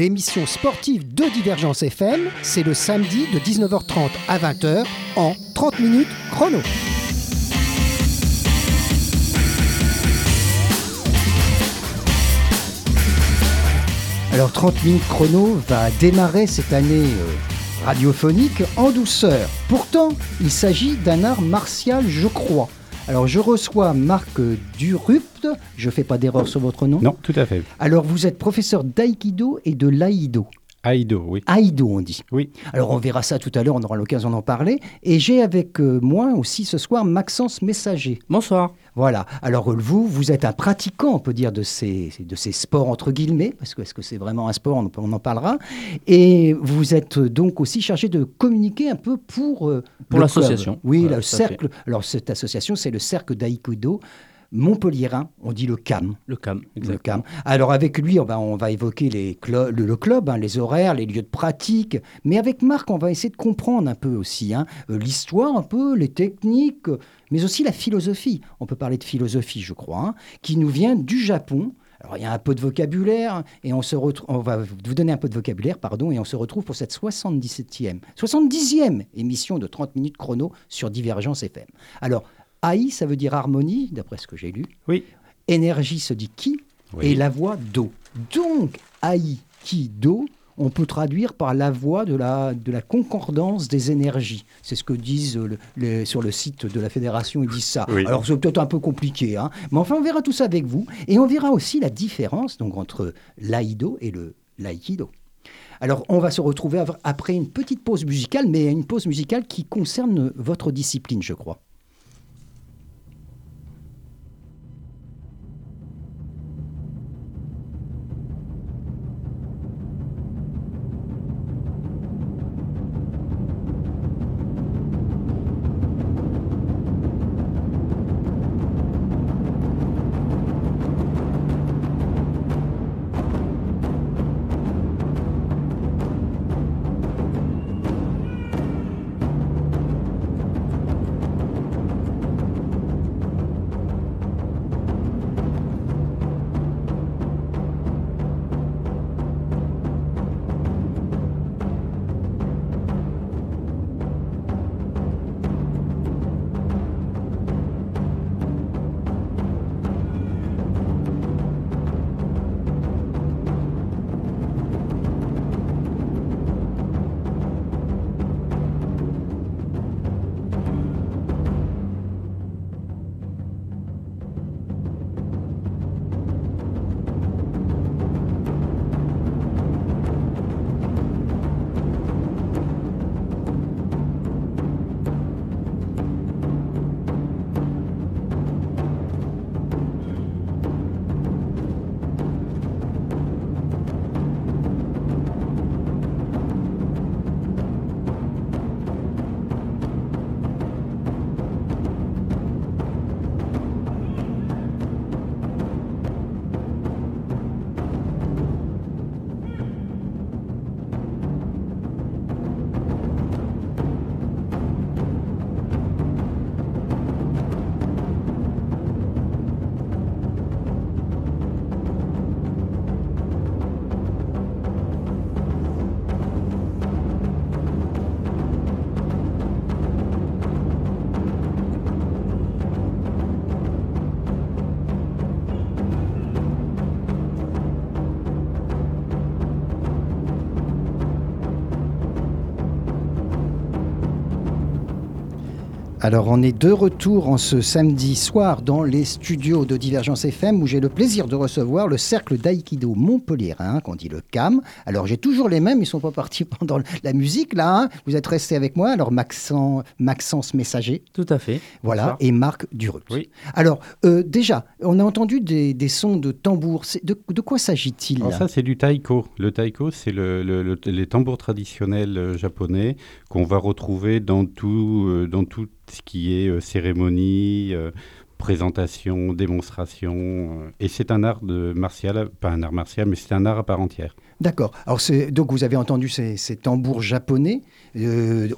30 minutes chrono, l'émission sportive de Divergence FM, c'est le samedi de 19h30 à 20h en 30 minutes chrono. Alors 30 minutes chrono va démarrer cette année euh, radiophonique en douceur. Pourtant, il s'agit d'un art martial, je crois. Alors je reçois Marc Durupt, je fais pas d'erreur sur votre nom Non, tout à fait. Alors vous êtes professeur d'aïkido et de l'aïdo. Aïdo, oui. Aïdo, on dit. Oui. Alors on verra ça tout à l'heure, on aura l'occasion d'en parler. Et j'ai avec euh, moi aussi ce soir Maxence Messager. Bonsoir. Voilà. Alors vous, vous êtes un pratiquant, on peut dire, de ces, de ces sports entre guillemets, parce que est-ce que c'est vraiment un sport, on, on en parlera. Et vous êtes donc aussi chargé de communiquer un peu pour Pour le club. l'association. Oui, Voilà, le cercle. Alors cette association, c'est le cercle d'aïkido Montpellierin. On dit le CAM. Le CAM, Le. CAM. Alors avec lui, on va, on va évoquer les le, le club, hein, les horaires, les lieux de pratique. Mais avec Marc, on va essayer de comprendre un peu aussi hein, euh, l'histoire, un peu les techniques, mais aussi la philosophie. On peut parler de philosophie, je crois, hein, qui nous vient du Japon. Alors il y a un peu de vocabulaire et on se retrouve, on va vous donner un peu de vocabulaire, pardon, et on se retrouve pour cette 77e, 70e émission de 30 minutes chrono sur Divergence FM. Alors AI, ça veut dire harmonie, d'après ce que j'ai lu. Oui. Énergie se dit qui Oui. et la voix do. Donc, aïkido, on peut traduire par la voix de la, de la concordance des énergies. C'est ce que disent le- les- sur le site de la fédération, ils disent ça. Oui. Alors, c'est peut-être un peu compliqué, hein, mais enfin, on verra tout ça avec vous. Et on verra aussi la différence donc, entre l'aïdo et le l'aïkido. Alors, on va se retrouver après une petite pause musicale, mais une pause musicale qui concerne votre discipline, je crois. Alors on est de retour en ce samedi soir dans les studios de Divergence FM où j'ai le plaisir de recevoir le cercle d'aïkido Montpellierin, qu'on dit le CAM. Alors j'ai toujours les mêmes, ils sont pas partis pendant la musique là. hein. Vous êtes restés avec moi. Alors Maxence, Maxence Messager, Tout à fait. voilà, Bonsoir. et Marc Durupt. Oui. Alors euh, déjà, on a entendu des, des sons de tambour. De, de quoi s'agit-il ça, c'est du taiko. Le taiko, c'est le, le- le- les tambours traditionnels euh, japonais qu'on va retrouver dans tout, euh, dans tout ce qui est euh, cérémonie, euh, présentation, démonstration. euh, et c'est un art de martial, pas un art martial, mais c'est un art à part entière. D'accord. Alors, donc, vous avez entendu ces, tambours japonais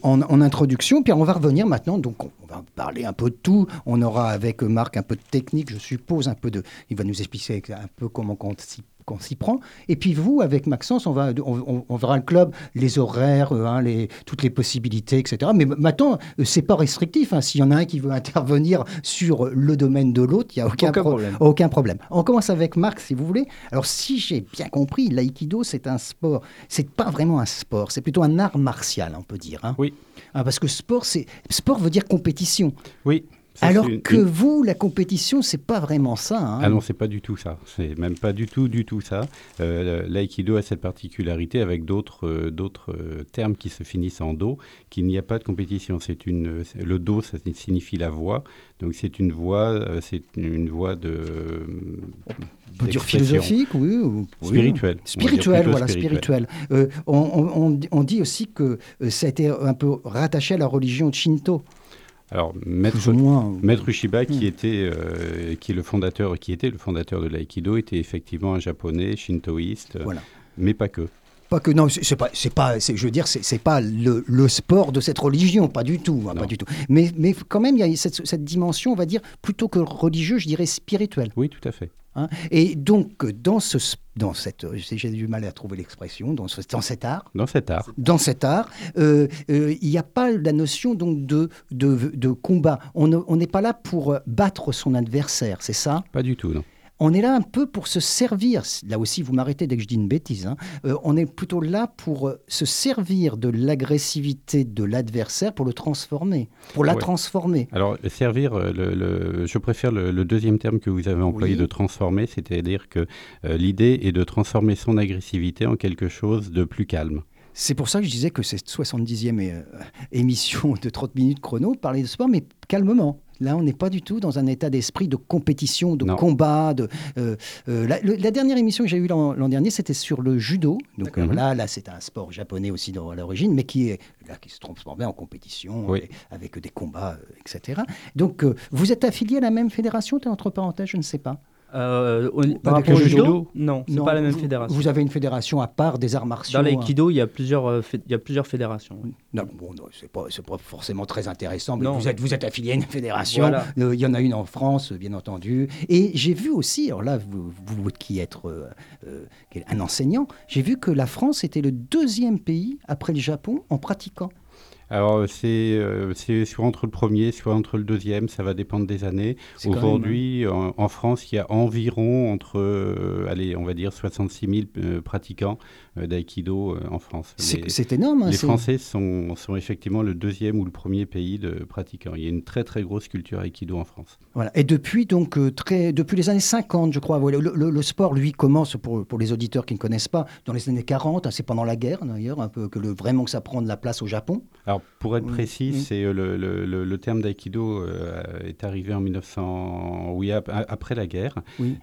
en, introduction, puis on va revenir maintenant. Donc, on, on va parler un peu de tout. On aura avec Marc un peu de technique, je suppose, un peu de. Il va nous expliquer un peu comment on s'y qu'on s'y prend. Et puis vous, avec Maxence, on, va, on, verra le club, les horaires, euh, hein, les, toutes les possibilités, etc. Mais maintenant, euh, c'est pas restrictif. Hein. S'il y en a un qui veut intervenir sur le domaine de l'autre, il n'y a aucun, problème. aucun problème. On commence avec Marc, si vous voulez. Alors, si j'ai bien compris, l'aïkido, c'est un sport. C'est pas vraiment un sport, c'est plutôt un art martial, on peut dire. Hein. Oui. parce que sport, sport veut dire compétition. Oui. Alors que vous, la compétition, c'est pas vraiment ça. Hein. Ah non, c'est pas du tout ça. C'est même pas du tout, du tout ça. Euh, L'aïkido a cette particularité avec d'autres euh, d'autres euh, termes qui se finissent en do, qu'il n'y a pas de compétition. C'est une le do, ça signifie la voix. Donc c'est une voix, euh, c'est une voix de. On peut dire philosophique, oui. Spirituelle. Spirituelle, voilà, spirituelle. on, on, dit aussi que ça a été un peu rattaché à la religion Shinto. Alors, Maître, Maître Ushiba, qui, hmm. était, euh, qui, est le fondateur, qui était le fondateur de l'aïkido, était effectivement un japonais shintoïste, mais pas que. Pas que non, c'est pas, c'est pas, je veux dire, c'est pas le, le, sport de cette religion, pas du tout, hein, pas du tout. Mais, mais quand même, il y a cette, cette, dimension, on va dire, plutôt que religieux, je dirais spirituelle. Oui, tout à fait. Hein. Et donc, dans, ce, dans cette. J'ai du mal à trouver l'expression, dans, dans cet art. Dans cet art. Dans cet art, euh, euh, il n'y a pas la notion donc, de, de, de combat. On n'est pas là pour battre son adversaire, c'est ça? Pas du tout, non on est là un peu pour se servir, là aussi vous m'arrêtez dès que je dis une bêtise, hein. euh, on est plutôt là pour euh, se servir de l'agressivité de l'adversaire pour le transformer, pour la transformer. Alors servir, euh, le, je préfère le, deuxième terme que vous avez employé de transformer, c'est-à-dire que l'idée est de transformer son agressivité en quelque chose de plus calme. C'est pour ça que je disais que cette 70e émission de 30 minutes chrono parlait de sport, mais calmement. Là, on n'est pas du tout dans un état d'esprit de compétition, de combat. De, euh, euh, la, dernière émission que j'ai eue l'an dernier, c'était sur le judo. Donc euh, là, là c'est un sport japonais aussi à l'origine, mais qui, est, là, qui se transformait en compétition avec, des combats, etc. Donc, vous êtes affilié à la même fédération, entre parenthèses, je ne sais pas. Euh, par rapport au judo, non, c'est pas la même fédération. Vous avez une fédération à part des arts martiaux. Dans l'aïkido, il y a plusieurs, euh, il y a plusieurs fédérations. Non, bon, c'est pas, pas, forcément très intéressant. Mais vous êtes, vous êtes affilié à une fédération. Euh, il y en a une en France, bien entendu. Et j'ai vu aussi, alors là, vous, vous qui êtes un enseignant, j'ai vu que la France était le deuxième pays après le Japon en pratiquant. Alors, euh, c'est soit entre le premier, soit entre le deuxième, ça va dépendre des années. Aujourd'hui, en, France, il y a environ entre, euh, allez, on va dire 66 000 euh, pratiquants d'aïkido en France. C'est énorme. Hein, les Français sont, sont, effectivement le deuxième ou le premier pays de pratiquants. Il y a une très très grosse culture aïkido en France. Voilà. Et depuis, donc, très, depuis les années 50, je crois, le, sport, lui, commence, pour, pour, les auditeurs qui ne connaissent pas, dans les années 40, hein, c'est pendant la guerre d'ailleurs, un peu que le, vraiment que ça prend de la place au Japon. Alors, pour être précis, c'est euh, le, le, terme d'aïkido euh, est arrivé en 1900, oui, après la guerre,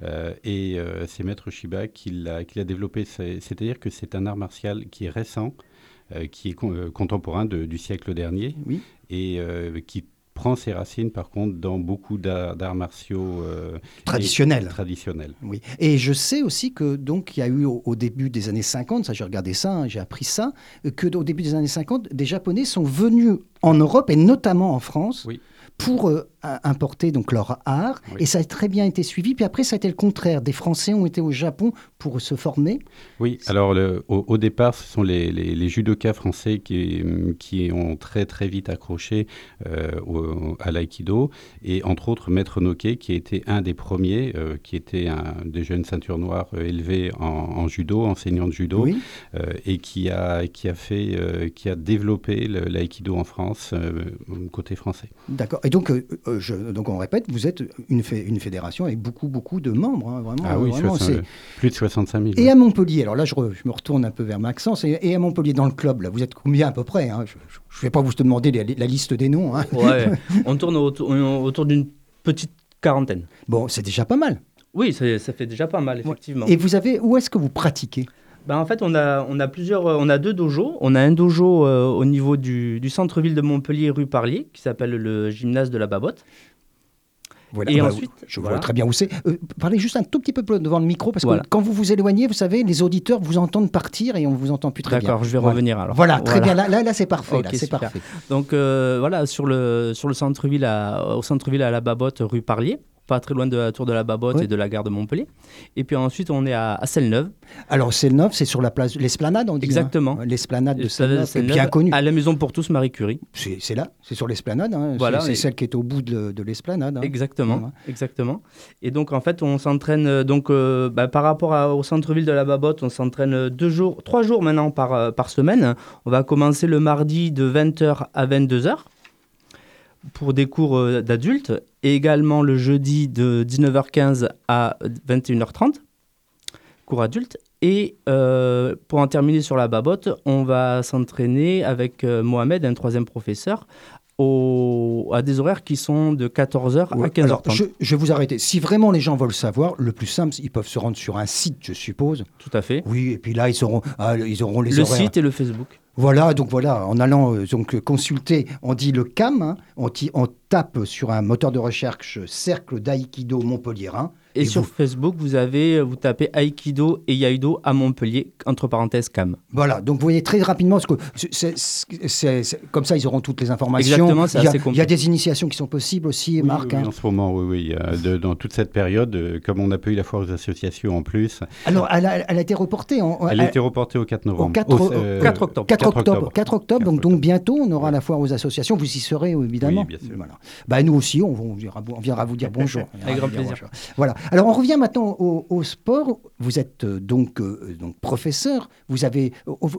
euh, et c'est Maître Shiba qui l'a développé. C'est-à-dire que c'est un art martial qui est récent, qui est contemporain du siècle dernier, et qui prend ses racines, par contre, dans beaucoup d'arts martiaux euh, traditionnels. traditionnels. Oui. Et je sais aussi que donc il y a eu au, début des années 50, ça j'ai regardé ça, hein, j'ai appris ça, que au début des années 50, des Japonais sont venus en Europe et notamment en France. Oui pour euh, importer donc leur art. Et ça a très bien été suivi. Puis après, ça a été le contraire. Des Français ont été au Japon pour se former. Oui, alors au, départ, ce sont les, les, judokas français qui, qui ont très très vite accroché euh, à l'aïkido. Et entre autres, Maître Noké, qui a été un des premiers, euh, qui était un des jeunes ceintures noires élevés en, judo, enseignant de judo, et qui a, qui a, fait, qui a développé l'aïkido en France, côté français. D'accord. Et donc, euh, euh, je, donc, on répète, vous êtes une, une fédération avec beaucoup, beaucoup de membres. Hein, vraiment, ah oui, c'est plus de 65 000. Et à Montpellier, alors là, je, me retourne un peu vers Maxence, et, à Montpellier, dans le club, là, vous êtes combien à peu près hein Je ne vais pas vous demander la, liste des noms. Hein. Ouais, on tourne autour, autour d'une petite quarantaine. Bon, c'est déjà pas mal. Oui, ça fait déjà pas mal, effectivement. Et vous avez, où est-ce que vous pratiquez? Ben, en fait, on a, on a plusieurs, euh, on a deux dojos. On a un dojo euh, au niveau du, du centre-ville de Montpellier, rue Parlier, qui s'appelle le gymnase de la Babotte. Voilà, et bah, ensuite, je vois très bien où c'est. Euh, parlez juste un tout petit peu devant le micro, parce que quand vous vous éloignez, vous savez, les auditeurs vous entendent partir et on vous entend plus très bien. D'accord, je vais revenir alors. Voilà, très bien. Là, là, c'est parfait. c'est parfait. Donc voilà, sur le, sur le centre-ville, au centre-ville à la Babotte, rue Parlier. Pas très loin de la tour de la Babotte Oui. et de la gare de Montpellier. Et puis ensuite, on est à, à Celle-Neuve. Alors, Selnov, c'est sur la place, l'esplanade, on dit. Exactement. hein. L'esplanade de Celle- qui est bien connue. À la maison pour tous, Marie Curie. C'est là, c'est sur l'esplanade. hein. Voilà, c'est et- celle qui est au bout de, de l'esplanade. hein. Exactement, Voilà. exactement. Et donc en fait, on s'entraîne euh, donc euh, bah, par rapport à- au centre-ville de la Babotte, on s'entraîne euh, deux jours, trois jours maintenant par, par semaine. On va commencer le mardi de 20h à 22h pour des cours euh, d'adultes et également le jeudi de 19h15 à 21h30 cours adultes. Et euh, pour en terminer sur la babotte, on va s'entraîner avec euh, Mohamed, un troisième professeur, au- à des horaires qui sont de 14h à Ouais, 15h30. alors, je, je vais vous arrêter. Si vraiment les gens veulent savoir, le plus simple, ils peuvent se rendre sur un site, je suppose. Tout à fait. Oui, et puis là, ils auront, ah, ils auront les le horaires. site et le Facebook. Voilà, donc voilà, en allant euh, donc euh, consulter, on dit le CAM, hein, on, tape sur un moteur de recherche Cercle d'Aïkido Montpellierin. Et, Et sur vous- Facebook, vous avez, vous tapez Aikido et Yaido à Montpellier, entre parenthèses CAM. Voilà, donc vous voyez très rapidement, parce que c'est- c'est- c'est- c'est- comme ça, ils auront toutes les informations. Exactement, c'est il y, a, assez il y a des initiations qui sont possibles aussi, Oui, Marc. oui, oui, hein. en ce moment, oui, oui. de- dans toute cette période, euh, comme on n'a pas eu la foire aux associations en plus, Alors, elle a, elle a été reportée. en- elle elle- a été reportée au 4 novembre. Au 4 Au- euh, 4 octobre. 4 octobre. 4 octobre, donc, 4 donc bientôt, on aura la foire aux associations. Vous y serez, euh, évidemment. Oui, bien sûr. Voilà. Bah, nous aussi, on, on viendra, on viendra vous dire bonjour. Avec grand plaisir. bonjour. Voilà. Alors, on revient maintenant au, au sport. Vous êtes euh, donc, euh, donc professeur. Vous avez,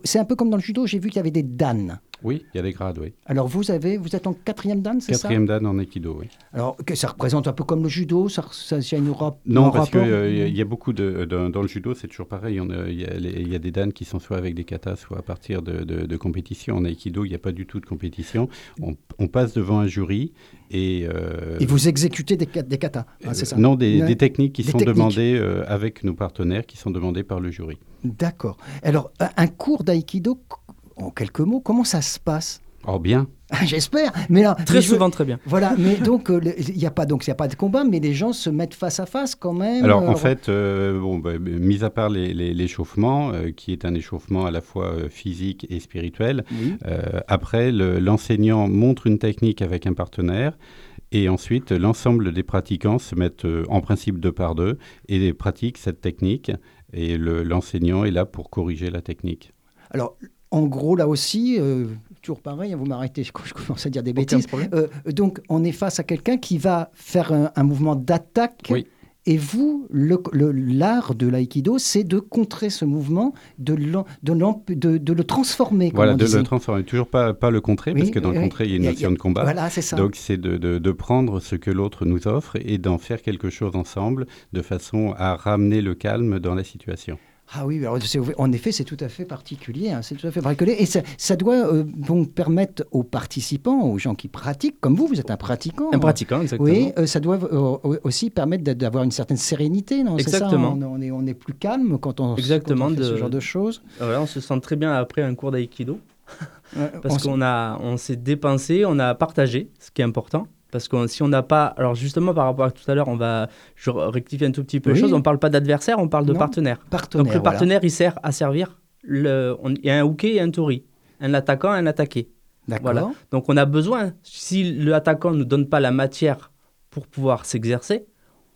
c'est un peu comme dans le judo, j'ai vu qu'il y avait des dan. Oui, il y a des grades, oui. Alors, vous, avez, vous êtes en quatrième dan, c'est ça? Quatrième dan en aikido, oui. Alors, que ça représente un peu comme le judo Ça, ça, ça a une Europe Non, un parce qu'il y, a beaucoup de. Dans, dans le judo, c'est toujours pareil. on a- Il y, a y des dan qui sont soit avec des katas, soit à partir de, de, de compétition. En aikido, il n'y a pas du tout de compétition. On, on passe devant un jury et. euh, Et vous exécutez des, ka- des katas, ah, c'est ça? Non, des, techniques qui Des sont techniques. demandées euh, avec nos partenaires, qui sont demandées par le jury. D'accord. Alors, un- un cours d'aïkido, en quelques mots, comment ça se passe Oh bien. J'espère. Mais là, Très mais je- souvent, très bien. Voilà, mais donc euh, il n'y a pas donc il y a pas de combat, mais les gens se mettent face à face quand même. Alors euh, en fait, euh, bon, bah, mis à part l'échauffement, euh, qui est un échauffement à la fois euh, physique et spirituel, oui. euh, après le- l'enseignant montre une technique avec un partenaire. Et ensuite, l'ensemble des pratiquants se mettent euh, en principe deux par deux et pratiquent cette technique. Et le- l'enseignant est là pour corriger la technique. Alors en gros là aussi, euh, toujours pareil, hein, vous m'arrêtez quand je commence à dire des Aucun bêtises. Euh, donc on est face à quelqu'un qui va faire un, un mouvement d'attaque. Oui. Et vous, l'art de l'aïkido, c'est de contrer ce mouvement, de, l'en- de, l'en- de- de le transformer. Voilà, de le transformer. Toujours pas, pas le contrer, parce que dans le contrer, il y a une notion de combat. Voilà, c'est ça. Donc c'est de prendre ce que l'autre nous offre et d'en faire quelque chose ensemble de façon à ramener le calme dans la situation. Ah oui, alors en effet, c'est tout à fait particulier. hein, c'est tout à fait particulier. Et ça, ça doit euh, donc permettre aux participants, aux gens qui pratiquent, comme vous, vous êtes un pratiquant. Un pratiquant, exactement. Oui, euh, ça doit euh, aussi permettre d'a- d'avoir une certaine sérénité, non C'est ça, Exactement. on, on est, on est plus calme quand on, Exactement, quand on fait ce genre de choses. Voilà, on se sent très bien après un cours d'aïkido. Parce on qu'on on s'est dépensé, on a partagé, ce qui est important. Parce que si on n'a pas, alors justement par rapport à tout à l'heure, on va, je rectifie un tout petit peu les Oui. choses. On parle pas d'adversaire, on parle de Non. partenaire. partenaire. Donc le voilà. partenaire, il sert à servir. Le, on- il y a un hooké et un tori, un attaquant et un attaqué. D'accord. Voilà. Donc on a besoin, si l'attaquant ne donne pas la matière pour pouvoir s'exercer,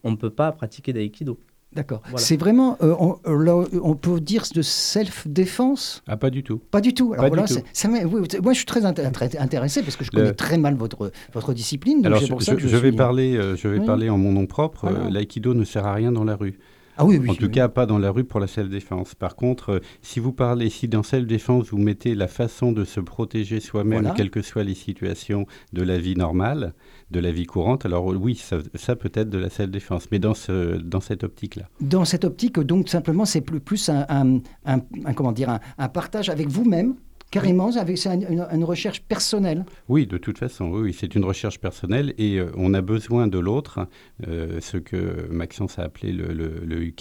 on ne peut pas pratiquer d'aïkido. D'accord. Voilà. C'est vraiment, euh, on, euh, là, on peut dire de self-défense? Ah, pas du tout. Pas du tout. Alors Pas du voilà, tout. c'est- ça m'a- oui, moi, je suis très, inté- très intéressé parce que je Le- connais très mal votre, votre discipline. donc Alors, c'est je, pour ça je- que je, je vais parler, euh, je vais Oui. parler en mon nom propre. Voilà. L'aïkido ne sert à rien dans la rue. Ah oui, oui. en tout oui. cas, pas dans la rue pour la self-défense. Par contre, euh, si vous parlez, si dans self-défense, vous mettez la façon de se protéger soi-même, Voilà. quelles que soient les situations de la vie normale, de la vie courante, alors oui, ça, ça peut être de la self-défense, mais dans, ce, dans cette optique-là. Dans cette optique, donc simplement, c'est plus, plus un, un- un- un- comment dire, un partage avec vous-même, carrément, avec une, recherche personnelle. Oui, de toute façon, oui, c'est une recherche personnelle et euh, on a besoin de l'autre, euh, ce que Maxence a appelé le, le,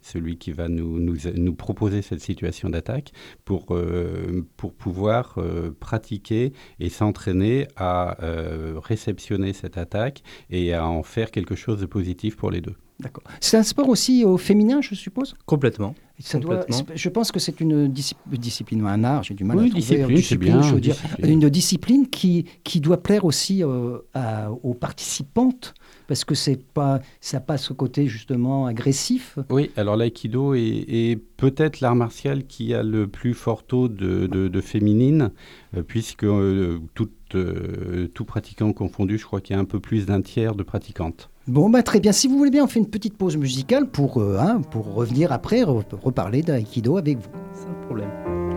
celui qui va nous, proposer cette situation d'attaque pour, euh, pour pouvoir pratiquer et s'entraîner à réceptionner cette attaque et à en faire quelque chose de positif pour les deux. D'accord. C'est un sport aussi au féminin, je suppose? Complètement. Ça doit- Complètement. Je pense que c'est une disci- discipline, un art, j'ai du mal Oui, à trouver. discipline, c'est bien, je veux dire, discipline. une discipline qui, qui doit plaire aussi euh, à- aux participantes Parce que c'est pas, ça passe au côté justement agressif. Oui, alors l'aïkido est, peut-être l'art martial qui a le plus fort taux de, de, féminine, euh, puisque euh, tout, euh, tout pratiquant confondu, je crois qu'il y a un peu plus d'un tiers de pratiquantes. Bon, bah, très bien. Si vous voulez bien, on fait une petite pause musicale pour, hein, pour revenir après, reparler d'aïkido avec vous. Sans problème.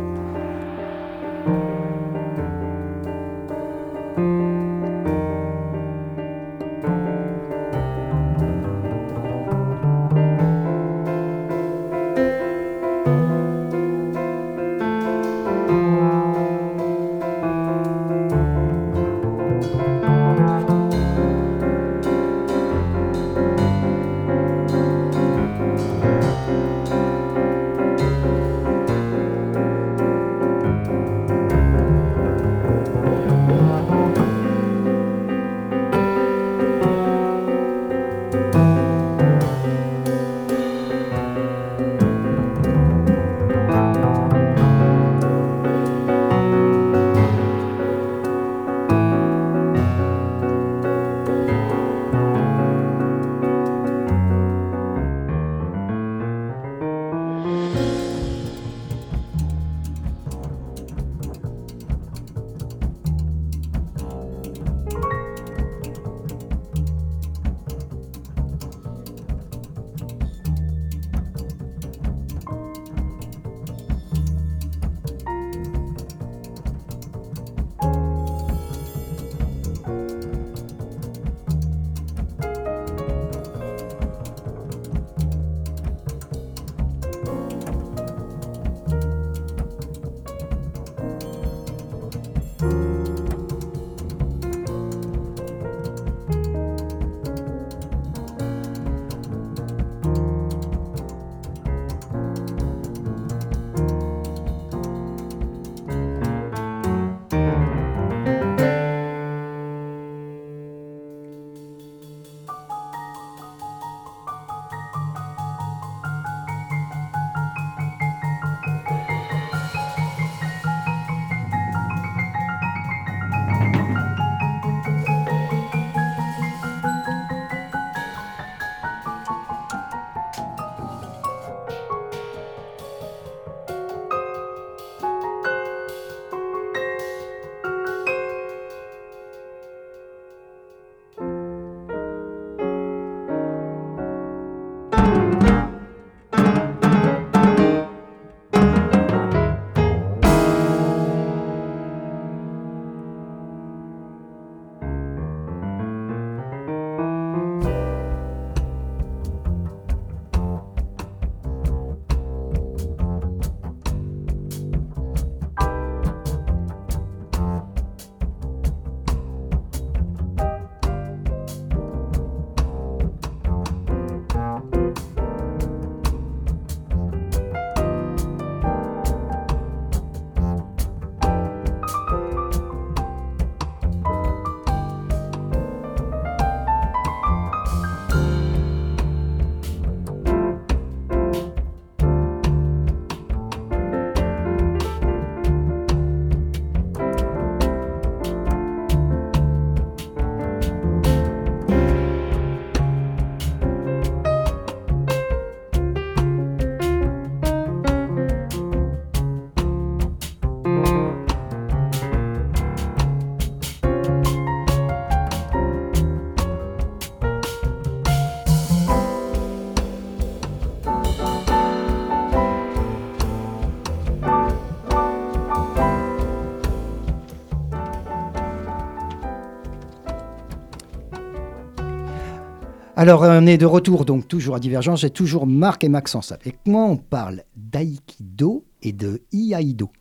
Alors, on est de retour, donc toujours à Divergence. J'ai toujours Marc et Maxence avec moi. On parle d'aïkido et de iaido.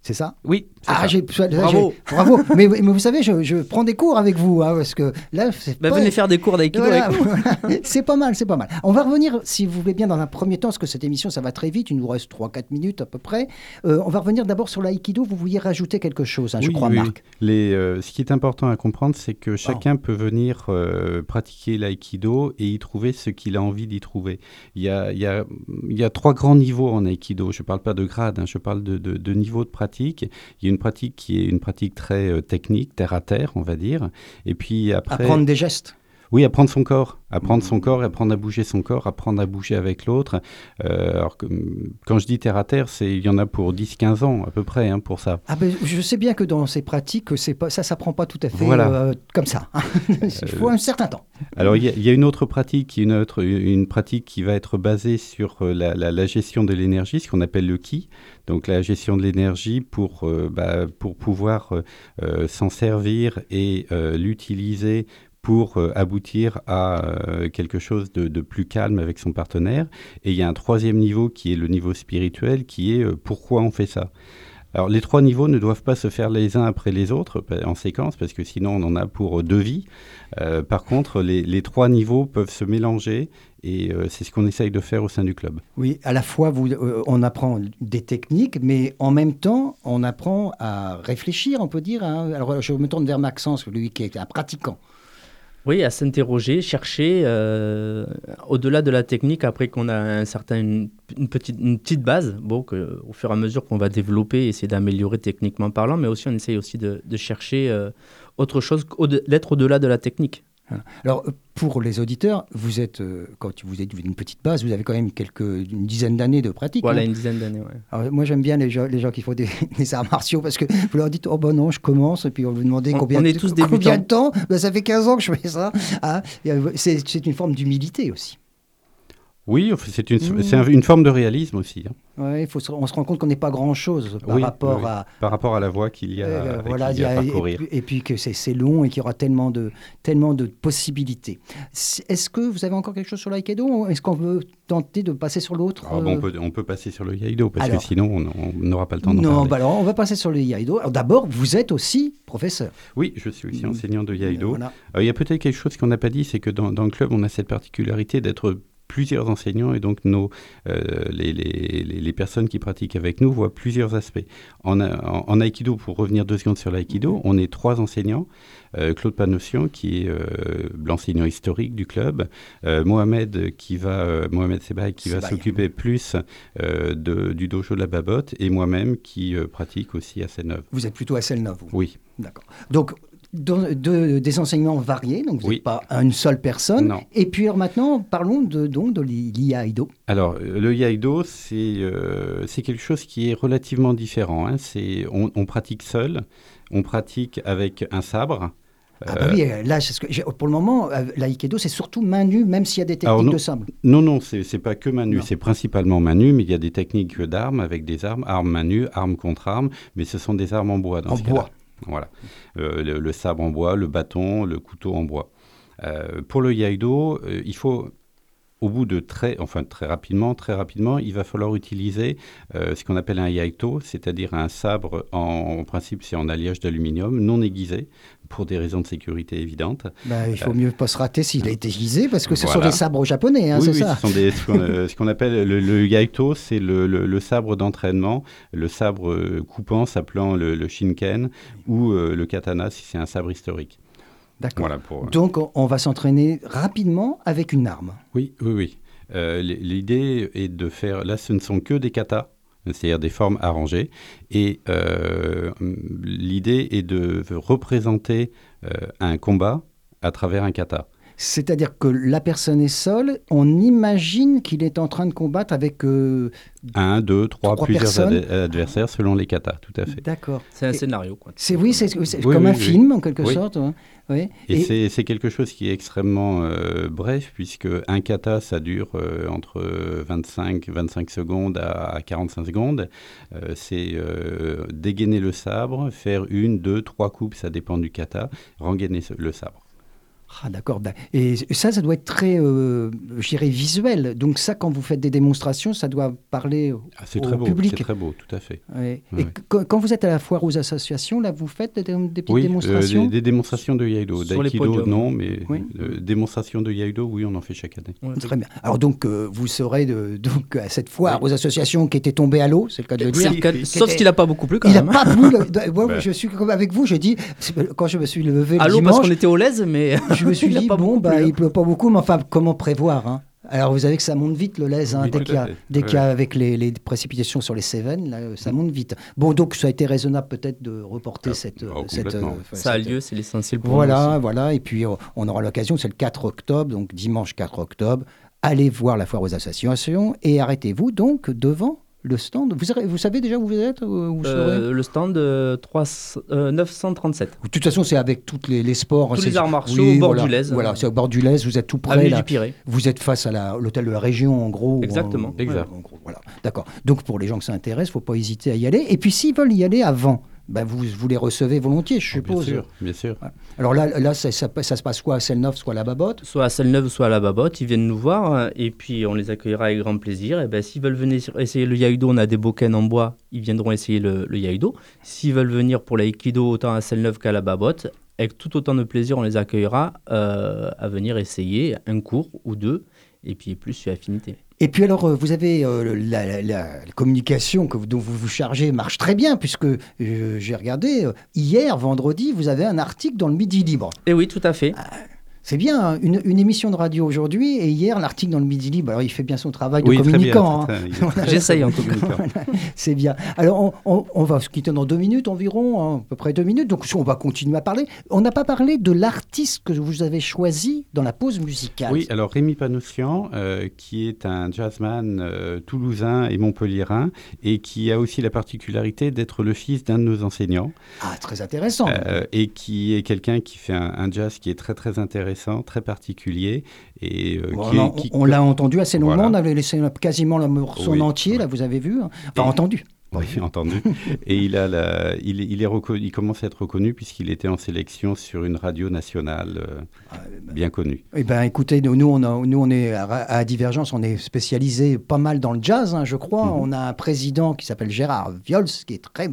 C'est ça? Oui. Ah, j'ai, bravo. bravo. mais, mais, vous savez, je, je, prends des cours avec vous, hein, parce que là, c'est bah, Venez faire des cours d'aïkido avec nous. c'est pas mal, c'est pas mal. On va revenir, si vous voulez bien, dans un premier temps, parce que cette émission, ça va très vite. Il nous reste 3-4 minutes à peu près. Euh, on va revenir d'abord sur l'aïkido. Vous vouliez rajouter quelque chose, hein, je crois, Marc. Les, euh, ce qui est important à comprendre, c'est que chacun peut venir euh, pratiquer l'aïkido et y trouver ce qu'il a envie d'y trouver. Il y a, il y, a, il y a trois grands niveaux en aïkido. Je ne parle pas de grade, hein, je parle de, de, de niveau de pratique. Il y a une pratique qui est une pratique très euh, technique, terre à terre, on va dire. Et puis après. Apprendre des gestes. Oui, apprendre son corps, apprendre son corps, apprendre à bouger son corps, apprendre à bouger avec l'autre. Euh, alors que, quand je dis terre à terre, c'est il y en a pour 10-15 ans à peu près hein, pour ça. Ah ben, je sais bien que dans ces pratiques, c'est pas, ça s'apprend pas tout à fait euh, comme ça. il faut un certain temps. Alors il y, a une autre pratique, une, autre, une pratique qui va être basée sur euh, la, la gestion de l'énergie, ce qu'on appelle le ki. Donc la gestion de l'énergie pour, bah, pour pouvoir s'en servir et l'utiliser pour euh, aboutir à euh, quelque chose de, plus calme avec son partenaire. Et il y a un troisième niveau qui est le niveau spirituel, qui est euh, pourquoi on fait ça? Alors les trois niveaux ne doivent pas se faire les uns après les autres en séquence, parce que sinon on en a pour deux vies. par contre, les, trois niveaux peuvent se mélanger et c'est ce qu'on essaye de faire au sein du club. Oui, à la fois on apprend des techniques, mais en même temps on apprend à réfléchir, on peut dire. Hein. Alors je me tourne vers Maxence, lui qui est un pratiquant. Oui, à s'interroger, chercher euh, au-delà de la technique, après qu'on a un certain, une, petite, une petite base, bon, que, au fur et à mesure qu'on va développer, essayer d'améliorer techniquement parlant, mais aussi on essaye aussi de, chercher euh, autre chose, d'être au-delà de la technique. Alors, pour les auditeurs, vous êtes, euh, quand vous êtes une petite base, vous avez quand même quelques, une dizaine d'années de pratique. Voilà, hein. une dizaine d'années, ouais. moi, j'aime bien les gens, les gens qui font des, arts martiaux parce que vous leur dites, oh ben non, je commence, et puis on vous demandez combien, on est tous combien de temps? Ben, Ça fait 15 ans que je fais ça. Hein. C'est une forme d'humilité aussi. Oui, c'est une, mmh. une, forme de réalisme aussi. Hein. Ouais, faut on se rend compte qu'on n'est pas grand-chose par rapport à... Par rapport à la voie qu'il y a, euh, voilà, à parcourir. Et puis, que c'est long et qu'il y aura tellement de, tellement de possibilités. Est-ce que vous avez encore quelque chose sur l'aïkido Est-ce qu'on veut tenter de passer sur l'autre ah, on, peut, on peut passer sur le yaïdo, parce que sinon on n'aura pas le temps de Non, bah alors on va passer sur le yaïdo. D'abord, vous êtes aussi professeur. Oui, je suis aussi enseignant de yaïdo. il y a peut-être quelque chose qu'on n'a pas dit, c'est que dans, dans le club, on a cette particularité d'être plusieurs enseignants et donc nos, euh, les, les, les, personnes qui pratiquent avec nous voient plusieurs aspects. En, en, en Aikido, pour revenir deux secondes sur l'Aikido, on est trois enseignants. Euh, Claude Panossian, qui est euh, l'enseignant historique du club, Mohamed, qui va, Mohamed Sebaï, qui va s'occuper plus de, du dojo de la babotte, et moi-même qui pratique aussi à Seine-Neuve. Vous êtes plutôt à Seine-Neuve Oui. D'accord. Donc, de, des enseignements variés, donc vous n'êtes pas une seule personne. Et puis maintenant, parlons de, donc de l'IAIDO. Alors, le IAIDO, euh, c'est quelque chose qui est relativement différent. Hein. On, on, pratique seul, on pratique avec un sabre. Ah bah oui, euh, là, ce que, pour le moment, euh, l'aïkido, c'est surtout main nue, même s'il y a des techniques de sabre. Non, non, c'est pas que main nue, c'est principalement main nue, mais il y a des techniques d'armes avec des armes, armes main nue, armes contre armes, mais ce sont des armes en bois dans en bois. Voilà. Euh, le, sabre en bois, le bâton, le couteau en bois. Euh, pour le yaido, euh, il faut au bout de très, enfin très rapidement, très rapidement, il va falloir utiliser ce qu'on appelle un yaito, c'est-à-dire un sabre en, principe c'est en alliage d'aluminium, non aiguisé, pour des raisons de sécurité évidentes. Bah, il faut mieux pas se rater s'il été aiguisé, parce que ce sont des sabres japonais, hein, c'est oui, ça ce sont des, ce qu'on appelle le, le yaito, c'est le, le, sabre d'entraînement, le sabre coupant s'appelant le, shinken, ou le katana si c'est un sabre historique. D'accord. Euh, Donc on va s'entraîner rapidement avec une arme. Oui, oui, oui. Euh, l'idée est de faire, là ce ne sont que des katas, c'est-à-dire des formes arrangées, et euh, l'idée est de représenter un combat à travers un kata. C'est-à-dire que la personne est seule, on imagine qu'il est en train de combattre avec... un, deux, trois, plusieurs adversaires selon les katas, tout à fait. D'accord. C'est un scénario, quoi. C'est, oui, c'est, comme un film, en quelque sorte. Hein. Et, c'est quelque chose qui est extrêmement euh, bref, puisque un kata, ça dure euh, entre 25, 25 secondes à, 45 secondes. Euh, c'est dégainer le sabre, faire une, deux, trois coupes, ça dépend du kata, rengainer le sabre. Ah d'accord. Et ça, ça doit être très, euh, je dirais, visuel. Donc ça, quand vous faites des démonstrations, ça doit parler au, ah, très beau, public. C'est très beau, tout à fait. Et quand vous êtes à la foire aux associations, là, vous faites des, petites oui, démonstrations euh, des, démonstrations de Yaido. D'Aikido, non, mais euh, démonstrations de Yaido, oui, on en fait chaque année. très bien. Alors donc, euh, vous serez de, donc, à cette foire aux associations qui était tombée à l'eau, c'est le cas de le dire. Sauf qu'il n'a pas beaucoup plu quand il même. Il n'a pas plu. Moi, je suis comme avec vous, je dis, quand je me suis levé à l'eau parce qu'on était au l'aise, mais je me suis dit, bon, bah, il pleut pas beaucoup, mais enfin, comment prévoir hein? Alors vous savez que ça monte vite le lèse, hein, Oui, dès qu'il y a, y avec les, les précipitations sur les Cévennes, là, euh, ça monte vite. Bon, donc ça a été raisonnable peut-être de reporter Ah, cette, oh, cette. Ça a cette- lieu, c'est l'essentiel pour Voilà, aussi. voilà. Et puis, euh, on aura l'occasion, c'est le 4 octobre, donc dimanche 4 octobre. Allez voir la foire aux associations et arrêtez-vous donc devant le stand. Vous, serez- vous savez déjà où vous êtes euh, où vous serez Euh, le stand euh, 3, euh, 937. De toute façon, c'est avec tous les, les sports. Tous c'est- les arts martiaux Oui, au bord voilà. du Lez. Voilà, c'est au bord du Lez. Vous êtes tout près. Là. du. Vous êtes face à l'hôtel de la région, en gros. Exactement. En- Exact. en gros, voilà. D'accord. Donc, pour les gens que ça intéresse, il ne faut pas hésiter à y aller. Et puis, s'ils veulent y aller avant, ben, vous, vous les recevez volontiers, je Bien suppose. sûr, bien sûr. Alors là, là ça, ça- ça se passe quoi à Celle-Neuve, soit à la Babotte? Soit à Celle-Neuve, soit à la Babotte. Ils viennent nous voir euh, et puis on les accueillera avec grand plaisir. Et ben, s'ils veulent venir essayer le yaïdo, on a des bokens en bois. Ils viendront essayer le, le yaïdo. S'ils veulent venir pour l'aïkido, autant à Celle-Neuve qu'à la Babotte, avec tout autant de plaisir, on les accueillera euh, à venir essayer un cours ou deux. Et puis plus sur affinité. Et puis alors, euh, vous avez euh, la, la- la- communication que, vous- dont vous vous chargez marche très bien, puisque euh, j'ai regardé, euh, hier, vendredi, vous avez un article dans le Midi Libre. Et oui, tout à fait. C'est bien, hein, une, une émission de radio aujourd'hui, et hier, l'article dans le Midi Libre. Alors, il fait bien son travail de Oui, communicant. hein. J'essaye en tout cas. C'est bien. Alors, on, on- on va se quitter dans deux minutes environ, hein, à peu près deux minutes. Donc, on va continuer à parler. On n'a pas parlé de l'artiste que vous avez choisi dans la pause musicale. Oui, alors Rémi Panossian, euh, qui est un jazzman euh, toulousain et montpelliérain, et qui a aussi la particularité d'être le fils d'un de nos enseignants, Ah, très intéressant. euh, et qui est quelqu'un qui fait un, un jazz qui est très très intéressant, très particulier, et euh, Bon, qui, on qui- on l'a entendu assez longuement, Voilà. on avait laissé quasiment le morceau Oui, en entier, ouais. là, vous avez vu. hein. Enfin, Et- entendu. Oui, entendu. Et il, a la, il, est- il, est reco- il commence à être reconnu puisqu'il était en sélection sur une radio nationale euh, Ah, bien connue. Eh ben, écoutez, nous, nous, on, a- nous, on est à, à Divergence, on est spécialisé pas mal dans le jazz, hein, je crois. Mhm. On a un président qui s'appelle Gérard Viols, qui est très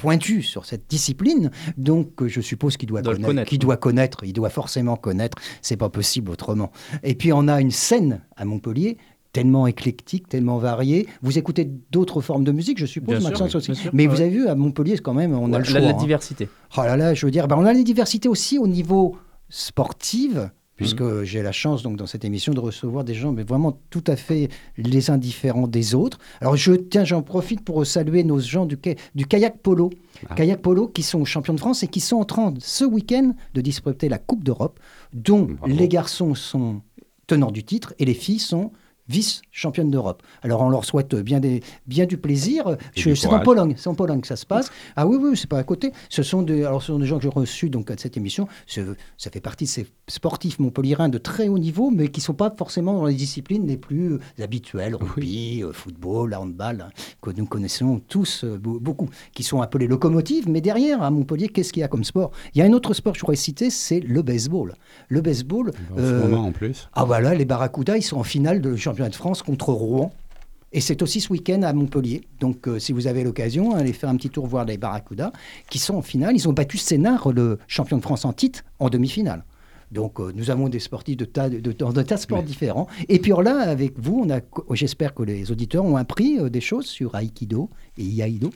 pointu sur cette discipline. Donc, euh, je suppose qu'il doit, connaître, doit connaître. Il doit forcément connaître. C'est pas possible autrement. Et puis, on a une scène à Montpellier tellement éclectique, tellement variée. Vous écoutez d'autres formes de musique, je suppose, Bien sûr, Maxence oui, aussi. sûr, Mais vous avez vu, à Montpellier, quand même, on a le la, choix. la hein. diversité. Oh là là, je veux dire, ben, on a les diversités aussi au niveau sportif, puisque Mhm. j'ai la chance donc dans cette émission de recevoir des gens, mais vraiment tout à fait les indifférents des autres. Alors je tiens, j'en profite pour saluer nos gens du, ka- du kayak polo, Ah. kayak polo qui sont champions de France et qui sont en train ce week-end de disputer la Coupe d'Europe, dont Bravo. les garçons sont tenants du titre et les filles sont vice-championnes d'Europe. Alors on leur souhaite bien, des, bien du plaisir. C'est en. Pologne, c'est en Pologne que ça se passe. Ah oui, oui, c'est pas à côté. Ce sont des, alors ce sont des gens que j'ai reçus donc à cette émission. Ce- ça fait partie de ces sportifs montpelliérains de très haut niveau, mais qui sont pas forcément dans les disciplines les plus euh, habituelles, rugby, euh, football, handball, hein, que nous connaissons tous euh, be- beaucoup, qui sont appelés locomotives. Mais derrière, à Montpellier, qu'est-ce qu'il y a comme sport? Il y a un autre sport que je pourrais citer, c'est le baseball. Le baseball. En ce euh, moment en plus. ah voilà, les Barracudas, ils sont en finale de championnat de France contre Rouen. Et c'est aussi ce week-end à Montpellier. Donc, euh, si vous avez l'occasion, allez faire un petit tour voir les Barracudas, qui sont en finale. Ils ont battu Sénart, le champion de France en titre, en demi-finale. Donc, euh, nous avons des sportifs de tas de, de- dans de tas de sports Oui. différents. Et puis alors là, avec vous, on a, j'espère que les auditeurs ont appris euh, des choses sur Aikido et Iaido.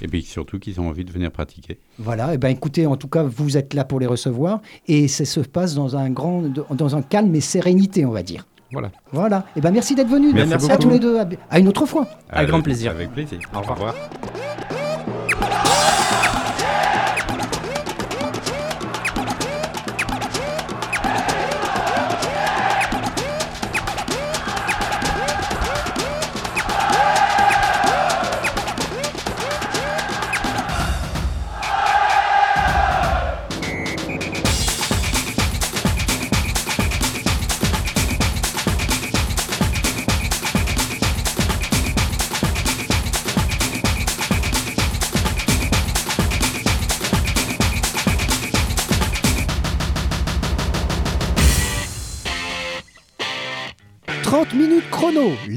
Et puis surtout qu'ils ont envie de venir pratiquer. Voilà, et ben écoutez, en tout cas, vous êtes là pour les recevoir. Et ça se passe dans un, grand, dans un calme et sérénité, on va dire. Voilà. Voilà. Et ben merci d'être venus. Merci à tous les deux. À, à une autre fois. Avec grand plaisir. Avec plaisir. Au revoir. « 30